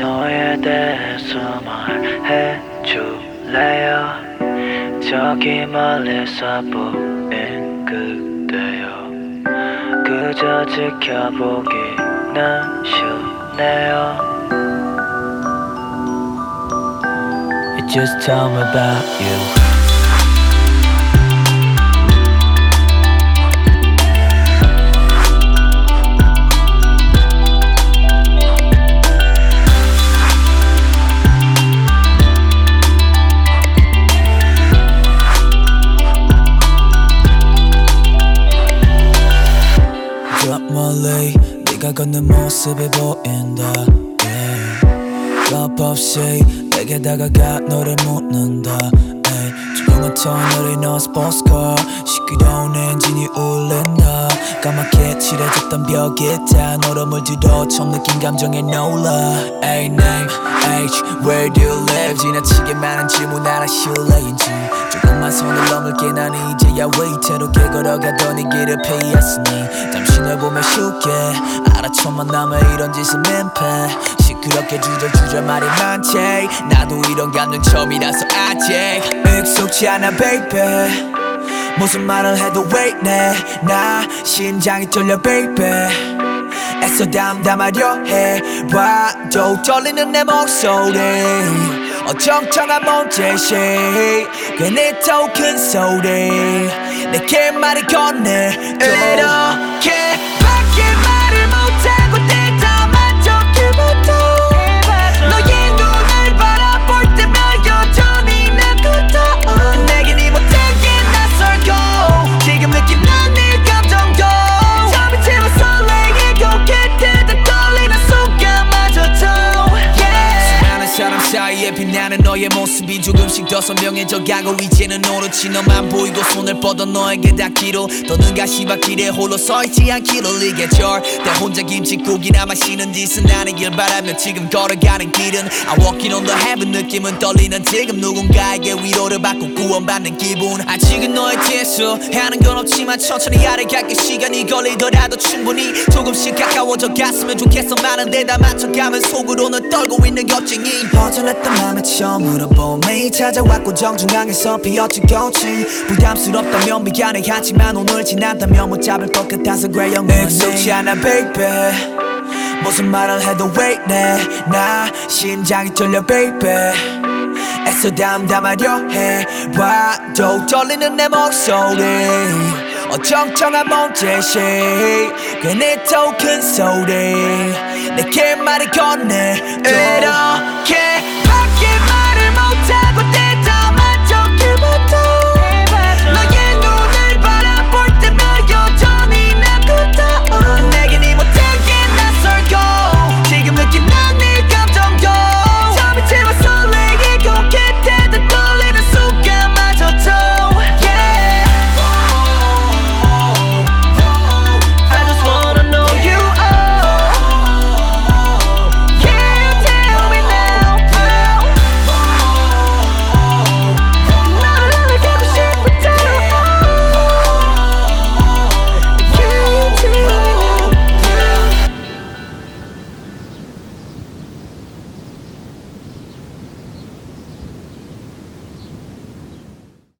너에 대해서 말해줄래요? 저기 멀리서 보인 그대여. 그저 지켜보기는 쉽네요. Just tell me about you 걷는 모습이 보인다. Yeah. 내게 다가가 너를 묻는다. 조용한 터널이 너 스포츠카 시끄러운 엔진이 울린다. 까맣게 칠해졌던 벽에 다 너로 물들어 처음 느낀 감정에 놀라 A name H Where do you live? 지나치게 많은 질문 하나 실례인지. 조금만 손을 넘을게 난 이제야 웨이트로 걸어가더니 길을 피했으니. 잠시 널 보며 쉽게 알아쳐만 남의 이런 짓은 민폐 시끄럽게 주저주저 말이 많지. 나도 이런 감정 처음이라서 아직 익숙치 않아 baby. 무슨 말을 해도 왜 이래 나 심장이 떨려 baby. 애써 담담하려 해. 봐도 떨리는 내 목소리. 어정쩡한 몸짓이. 괜히 더큰 소리. 내게 말을 건네. 이렇게 나는 너의 모습이 조금씩 더 선명해져 가고 이제는 오로지 너만 보이고 손을 뻗어 너에게 닿기로 더는 가시밭길에 홀로 서있지 않기를 이게 절대 혼자 김치국이나 마시는 짓은 아니길 바라며 지금 걸어가는 길은 I walking on the heaven 느낌은 떨리는 지금 누군가에게 위로를 받고 구원받는 기분. 아직은 너의 뒤에서 하는 건 없지만 천천히 아래 갈게 시간이 걸리더라도 충분히 조금씩 가까워져 갔으면 좋겠어. 많은 데다 맞춰가면 속으로는 떨고 있는 걱정이. 허전했던 맘에 처음으로 봄이 찾아왔고 정중앙에서 피었지 꽃이 부담스럽다면 미안해. 하지만 오늘 지난다면 못 잡을 것 같아서 그래 영원히 익숙치 않아 baby. 무슨 말을 해도 왜 이래 나 심장이 떨려 baby. 애써 담담하려 해. 봐도 떨리는 내 목소리. 어정쩡한 몸짓이 괜히 더큰 소리. 내게 말을 건네